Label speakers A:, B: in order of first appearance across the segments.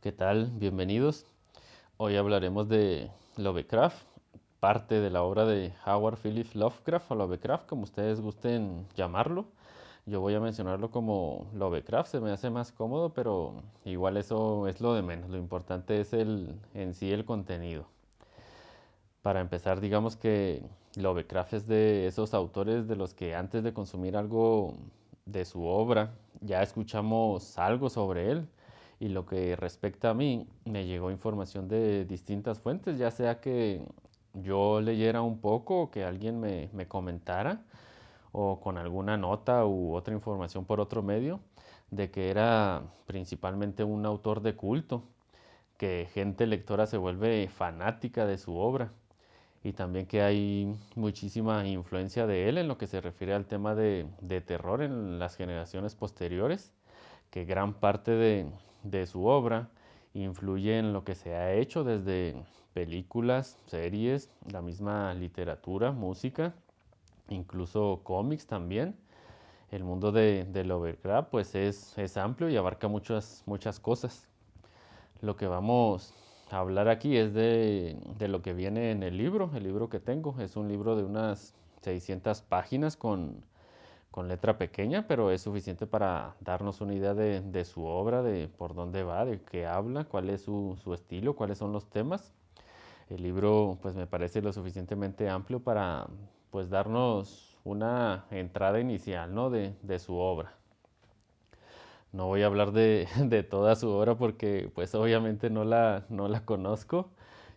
A: ¿Qué tal? Bienvenidos. Hoy hablaremos de Lovecraft, parte de la obra de Howard Phillips Lovecraft o Lovecraft, como ustedes gusten llamarlo. Yo voy a mencionarlo como Lovecraft, se me hace más cómodo, pero igual eso es lo de menos. Lo importante es el, en sí el contenido. Para empezar, digamos que Lovecraft es de esos autores de los que antes de consumir algo de su obra ya escuchamos algo sobre él y lo que respecta a mí, me llegó información de distintas fuentes, ya sea que yo leyera un poco que alguien me, me comentara o con alguna nota u otra información por otro medio, de que era principalmente un autor de culto, que gente lectora se vuelve fanática de su obra y también que hay muchísima influencia de él en lo que se refiere al tema de, de terror en las generaciones posteriores, que gran parte de, de su obra influye en lo que se ha hecho desde películas, series, la misma literatura, música, incluso cómics también. El mundo de, de Lovecraft pues es, es, amplio y abarca muchas, muchas cosas. Lo que vamos a hablar aquí es de, de, lo que viene en el libro, el libro que tengo. Es un libro de unas 600 páginas con con letra pequeña, pero es suficiente para darnos una idea de, de, su obra, de por dónde va, de qué habla, cuál es su, su, estilo, cuáles son los temas. El libro pues me parece lo suficientemente amplio para pues darnos una entrada inicial ¿no? de, de su obra. No voy a hablar de, de, toda su obra porque pues obviamente no la, no la conozco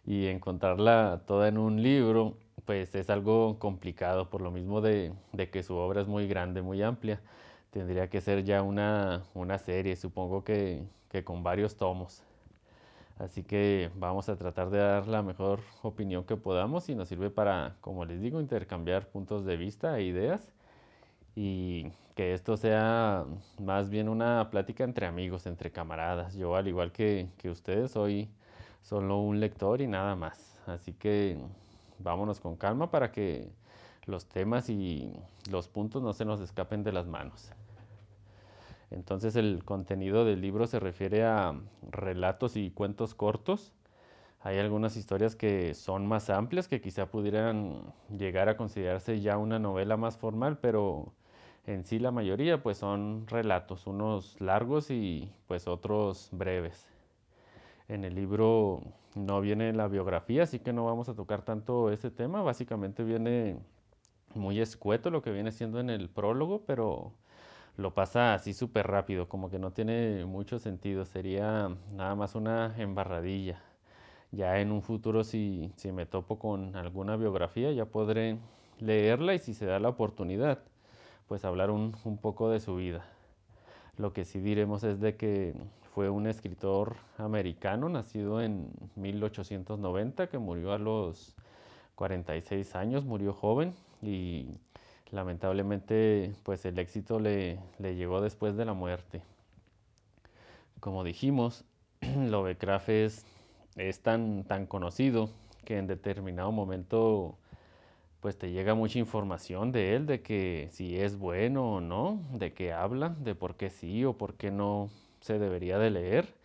A: y encontrarla toda en un libro pues es algo complicado por lo mismo de, que su obra es muy grande, muy amplia. Tendría que ser ya una, una serie, supongo que, que, con varios tomos. Así que vamos a tratar de dar la mejor opinión que podamos y nos sirve para, como les digo, intercambiar puntos de vista e ideas y que esto sea más bien una plática entre amigos, entre camaradas. Yo, al igual que, que ustedes, soy solo un lector y nada más. Así que vámonos con calma para que los temas y los puntos no se nos escapen de las manos. Entonces el contenido del libro se refiere a relatos y cuentos cortos. Hay algunas historias que son más amplias, que quizá pudieran llegar a considerarse ya una novela más formal, pero en sí la mayoría pues son relatos, unos largos y pues otros breves. En el libro no viene la biografía, así que no vamos a tocar tanto ese tema. Básicamente viene muy escueto lo que viene siendo en el prólogo, pero lo pasa así súper rápido, como que no tiene mucho sentido. Sería nada más una embarradilla. Ya en un futuro, si, si me topo con alguna biografía, ya podré leerla y si se da la oportunidad, pues hablar un, un poco de su vida. Lo que sí diremos es de que fue un escritor americano nacido en 1890 que murió a los 46 años, murió joven y lamentablemente pues el éxito le, le llegó después de la muerte. Como dijimos, Lovecraft es, es tan, tan conocido que en determinado momento pues te llega mucha información de él, de que si es bueno o no, de qué habla, de por qué sí o por qué no se debería de leer.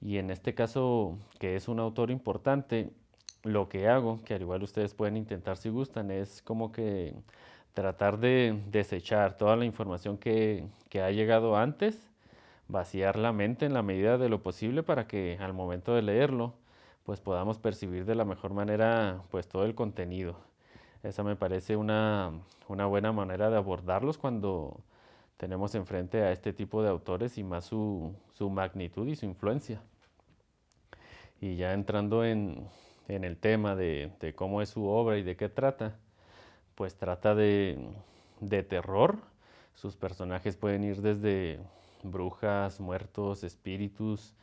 A: Y en este caso, que es un autor importante, lo que hago, que al igual ustedes pueden intentar si gustan, es como que tratar de desechar toda la información que, que ha llegado antes, vaciar la mente en la medida de lo posible para que al momento de leerlo, pues podamos percibir de la mejor manera pues todo el contenido. Esa me parece una, una buena manera de abordarlos cuando tenemos enfrente a este tipo de autores y más su, su magnitud y su influencia. Y ya entrando en, en el tema de, de, cómo es su obra y de qué trata, pues trata de, de terror. Sus personajes pueden ir desde brujas, muertos, espíritus,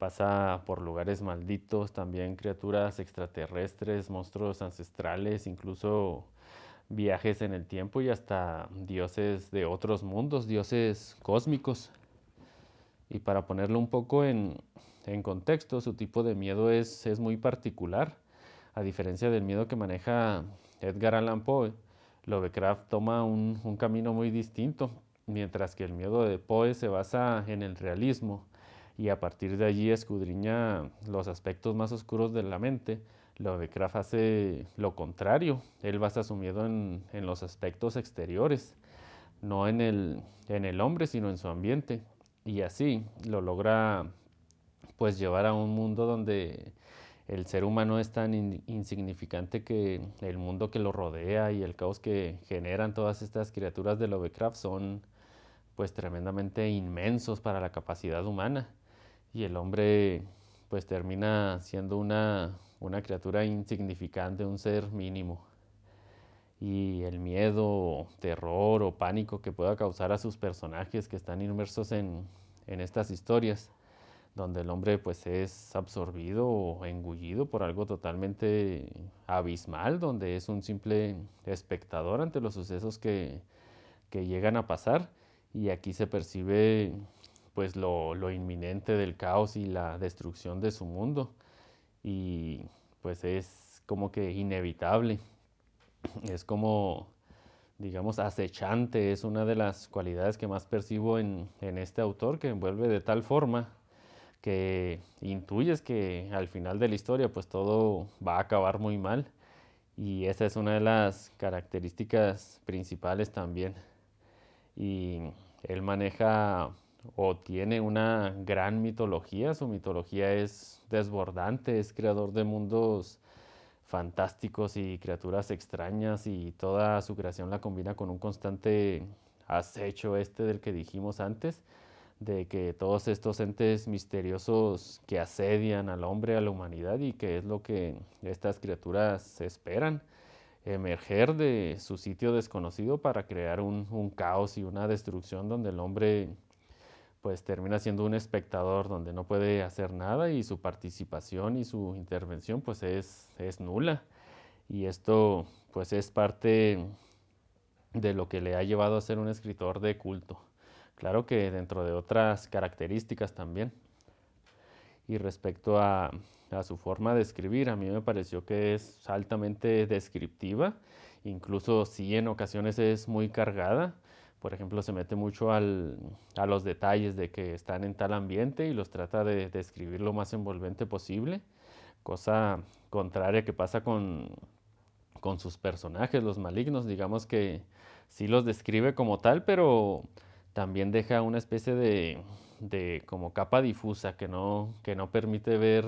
A: pasa por lugares malditos, también criaturas extraterrestres, monstruos ancestrales, incluso viajes en el tiempo y hasta dioses de otros mundos, dioses cósmicos. Y para ponerlo un poco en, en contexto, su tipo de miedo es, es, muy particular. A diferencia del miedo que maneja Edgar Allan Poe, Lovecraft toma un, un camino muy distinto, mientras que el miedo de Poe se basa en el realismo y a partir de allí escudriña los aspectos más oscuros de la mente, Lovecraft hace lo contrario, él basa su miedo en, en los aspectos exteriores, no en el, en el hombre, sino en su ambiente. Y así lo logra pues llevar a un mundo donde el ser humano es tan insignificante que el mundo que lo rodea y el caos que generan todas estas criaturas de Lovecraft son pues tremendamente inmensos para la capacidad humana y el hombre pues termina siendo una, una criatura insignificante, un ser mínimo. Y el miedo, terror o pánico que pueda causar a sus personajes que están inmersos en, en estas historias, donde el hombre pues es absorbido o engullido por algo totalmente abismal, donde es un simple espectador ante los sucesos que, que llegan a pasar y aquí se percibe pues lo, lo, inminente del caos y la destrucción de su mundo. Y pues es como que inevitable, es como digamos acechante, es una de las cualidades que más percibo en, en este autor que envuelve de tal forma que intuyes que al final de la historia pues todo va a acabar muy mal. Y esa es una de las características principales también. Y él maneja o tiene una gran mitología, su mitología es desbordante, es creador de mundos fantásticos y criaturas extrañas y toda su creación la combina con un constante acecho este del que dijimos antes, de que todos estos entes misteriosos que asedian al hombre, a la humanidad y que es lo que estas criaturas esperan, emerger de su sitio desconocido para crear un, un caos y una destrucción donde el hombre pues termina siendo un espectador donde no puede hacer nada y su participación y su intervención pues es, es nula. Y esto pues es parte de lo que le ha llevado a ser un escritor de culto. Claro que dentro de otras características también. Y respecto a, a su forma de escribir, a mí me pareció que es altamente descriptiva, incluso si en ocasiones es muy cargada, por ejemplo, se mete mucho a los detalles de que están en tal ambiente y los trata de describir lo más envolvente posible, cosa contraria que pasa con, sus personajes, los malignos, digamos que sí los describe como tal, pero también deja una especie de, como capa difusa que no permite ver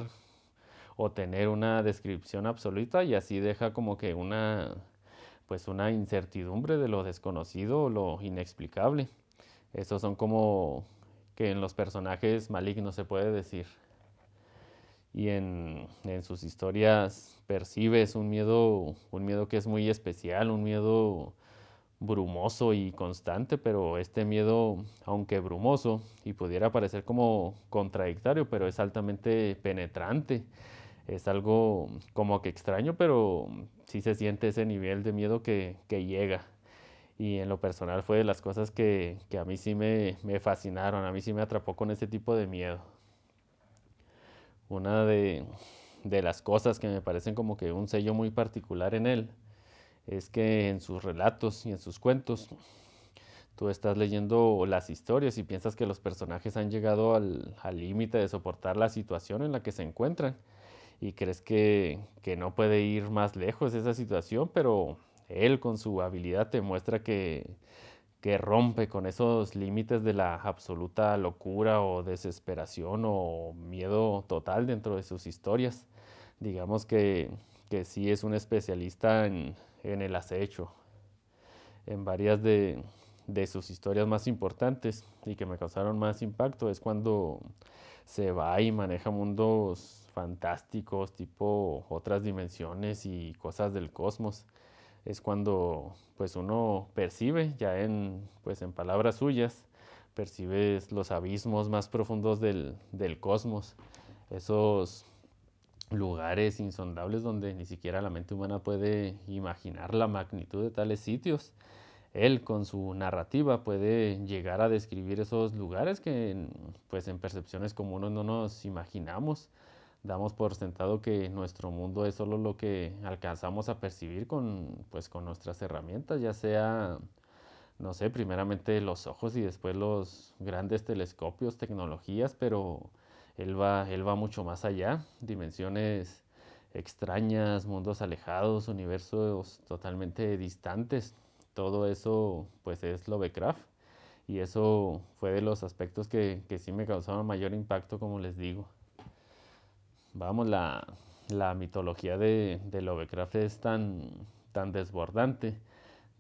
A: o tener una descripción absoluta y así deja como que una pues una incertidumbre de lo desconocido o lo inexplicable. Esos son como que en los personajes malignos se puede decir. Y en, en, sus historias percibes un miedo, un miedo que es muy especial, un miedo brumoso y constante, pero este miedo, aunque brumoso y pudiera parecer como contradictorio, pero es altamente penetrante es algo como que extraño, pero sí se siente ese nivel de miedo que, llega. Y en lo personal fue de las cosas que, que a mí sí me, me, fascinaron, a mí sí me atrapó con ese tipo de miedo. Una de, de las cosas que me parecen como que un sello muy particular en él es que en sus relatos y en sus cuentos tú estás leyendo las historias y piensas que los personajes han llegado al límite de soportar la situación en la que se encuentran y crees que, que, no puede ir más lejos esa situación, pero él con su habilidad te muestra que, que rompe con esos límites de la absoluta locura o desesperación o miedo total dentro de sus historias. Digamos que, que sí es un especialista en, en el acecho. En varias de, de sus historias más importantes y que me causaron más impacto es cuando se va y maneja mundos fantásticos, tipo otras dimensiones y cosas del cosmos. Es cuando pues uno percibe, ya en, pues, en palabras suyas, percibes los abismos más profundos del, del cosmos, esos lugares insondables donde ni siquiera la mente humana puede imaginar la magnitud de tales sitios. Él con su narrativa puede llegar a describir esos lugares que pues en percepciones comunes no nos imaginamos damos por sentado que nuestro mundo es solo lo que alcanzamos a percibir con, pues, con nuestras herramientas, ya sea, no sé, primeramente los ojos y después los grandes telescopios, tecnologías, pero Él va, él va mucho más allá, dimensiones extrañas, mundos alejados, universos totalmente distantes. Todo eso pues es Lovecraft y eso fue de los aspectos que, que sí me causaron mayor impacto, como les digo. Vamos, la, la mitología de, de Lovecraft es tan, tan desbordante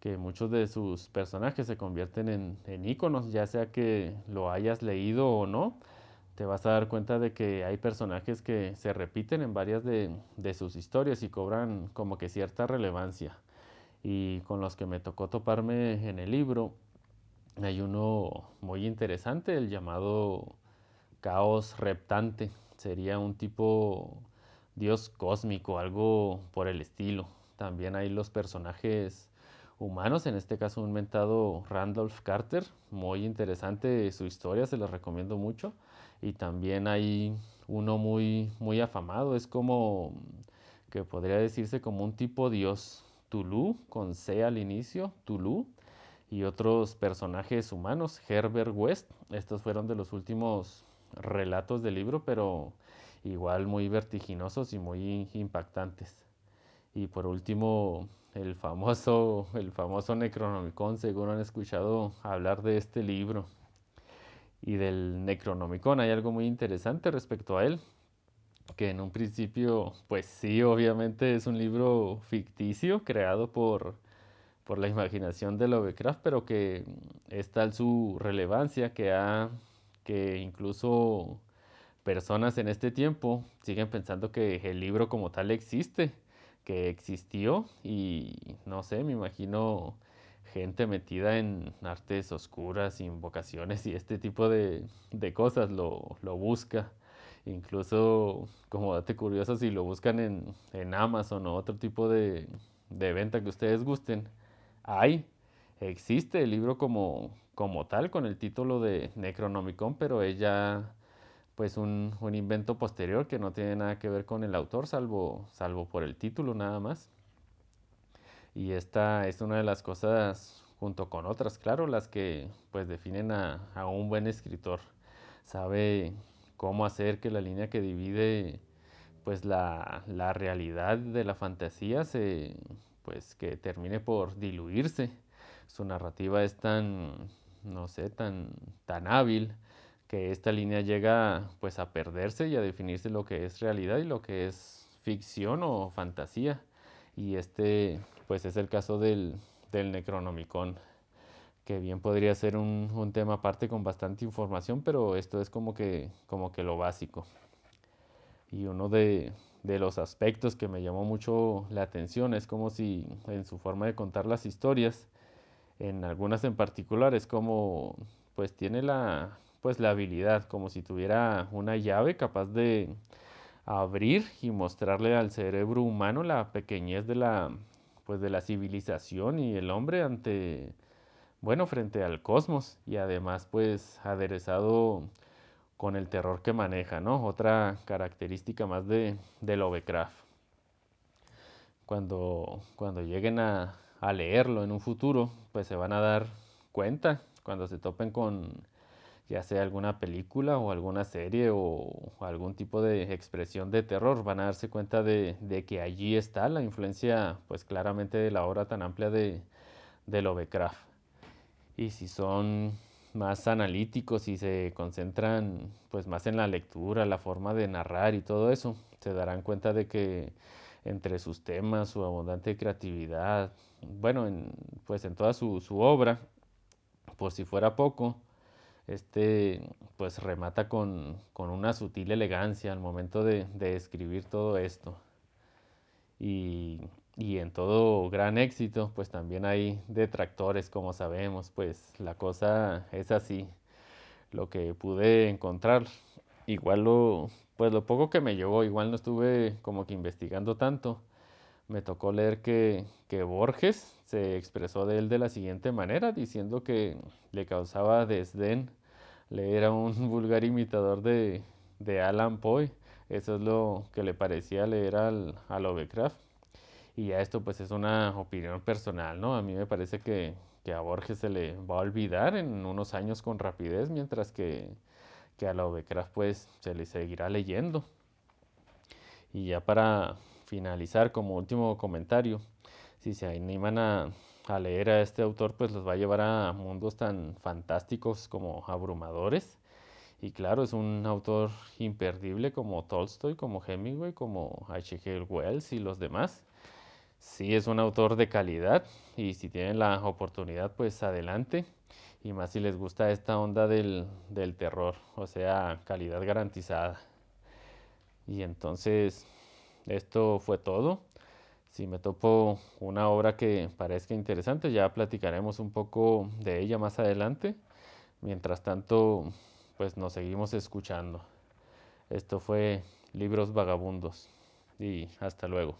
A: que muchos de sus personajes se convierten en, en íconos, ya sea que lo hayas leído o no, te vas a dar cuenta de que hay personajes que se repiten en varias de, de, sus historias y cobran como que cierta relevancia. Y con los que me tocó toparme en el libro, hay uno muy interesante, el llamado Caos Reptante. Sería un tipo dios cósmico, algo por el estilo. También hay los personajes humanos, en este caso un mentado Randolph Carter, muy interesante su historia, se los recomiendo mucho. Y también hay uno muy, muy afamado, es como que podría decirse como un tipo dios, Tulu, con C al inicio, Tulu, y otros personajes humanos, Herbert West, estos fueron de los últimos relatos del libro, pero igual muy vertiginosos y muy impactantes. Y por último, el famoso, el famoso Necronomicon, seguro han escuchado hablar de este libro. Y del Necronomicon hay algo muy interesante respecto a él, que en un principio, pues sí, obviamente es un libro ficticio creado por, por la imaginación de Lovecraft, pero que es tal su relevancia que ha, que incluso personas en este tiempo siguen pensando que el libro como tal existe, que existió y no sé, me imagino gente metida en artes oscuras, invocaciones y este tipo de, de cosas lo, lo, busca. Incluso, como date curioso, si lo buscan en, en Amazon o otro tipo de, de, venta que ustedes gusten, hay, existe el libro como, como tal con el título de Necronomicon, pero ella pues un, un, invento posterior que no tiene nada que ver con el autor, salvo, salvo por el título nada más. Y esta es una de las cosas, junto con otras, claro, las que pues definen a, a un buen escritor. Sabe cómo hacer que la línea que divide pues la, la realidad de la fantasía se, pues que termine por diluirse. Su narrativa es tan, no sé, tan, tan hábil que esta línea llega pues a perderse y a definirse lo que es realidad y lo que es ficción o fantasía. Y este pues es el caso del, del Necronomicon, que bien podría ser un, un, tema aparte con bastante información, pero esto es como que, como que lo básico. Y uno de, de los aspectos que me llamó mucho la atención es como si en su forma de contar las historias, en algunas en particular, es como pues tiene la, pues la habilidad, como si tuviera una llave capaz de abrir y mostrarle al cerebro humano la pequeñez de la, pues de la civilización y el hombre ante, bueno, frente al cosmos y además pues aderezado con el terror que maneja, ¿no? Otra característica más de, de Lovecraft. Cuando, cuando lleguen a, a leerlo en un futuro, pues se van a dar cuenta cuando se topen con ya sea alguna película o alguna serie o algún tipo de expresión de terror, van a darse cuenta de, de que allí está la influencia, pues claramente de la obra tan amplia de, de Lovecraft. Y si son más analíticos y se concentran pues más en la lectura, la forma de narrar y todo eso, se darán cuenta de que entre sus temas, su abundante creatividad, bueno, en, pues en toda su, su obra, por si fuera poco, este pues remata con, con, una sutil elegancia al momento de, de escribir todo esto. Y, y, en todo gran éxito, pues también hay detractores, como sabemos, pues la cosa es así. Lo que pude encontrar, igual lo, pues lo poco que me llegó, igual no estuve como que investigando tanto. Me tocó leer que, que Borges se expresó de él de la siguiente manera, diciendo que le causaba desdén leer a un vulgar imitador de, de Alan Poe. Eso es lo que le parecía leer al, a Lovecraft. Y ya esto pues es una opinión personal, ¿no? A mí me parece que, que, a Borges se le va a olvidar en unos años con rapidez, mientras que, que a Lovecraft pues se le seguirá leyendo. Y ya para finalizar como último comentario, si se animan a, a leer a este autor pues los va a llevar a mundos tan fantásticos como abrumadores. Y claro, es un autor imperdible como Tolstoy, como Hemingway, como H.G. Wells y los demás. Sí, es un autor de calidad y si tienen la oportunidad, pues adelante. Y más si les gusta esta onda del, del terror, o sea, calidad garantizada. Y entonces, esto fue todo. Si me topo una obra que parezca interesante, ya platicaremos un poco de ella más adelante. Mientras tanto, pues nos seguimos escuchando. Esto fue Libros Vagabundos y hasta luego.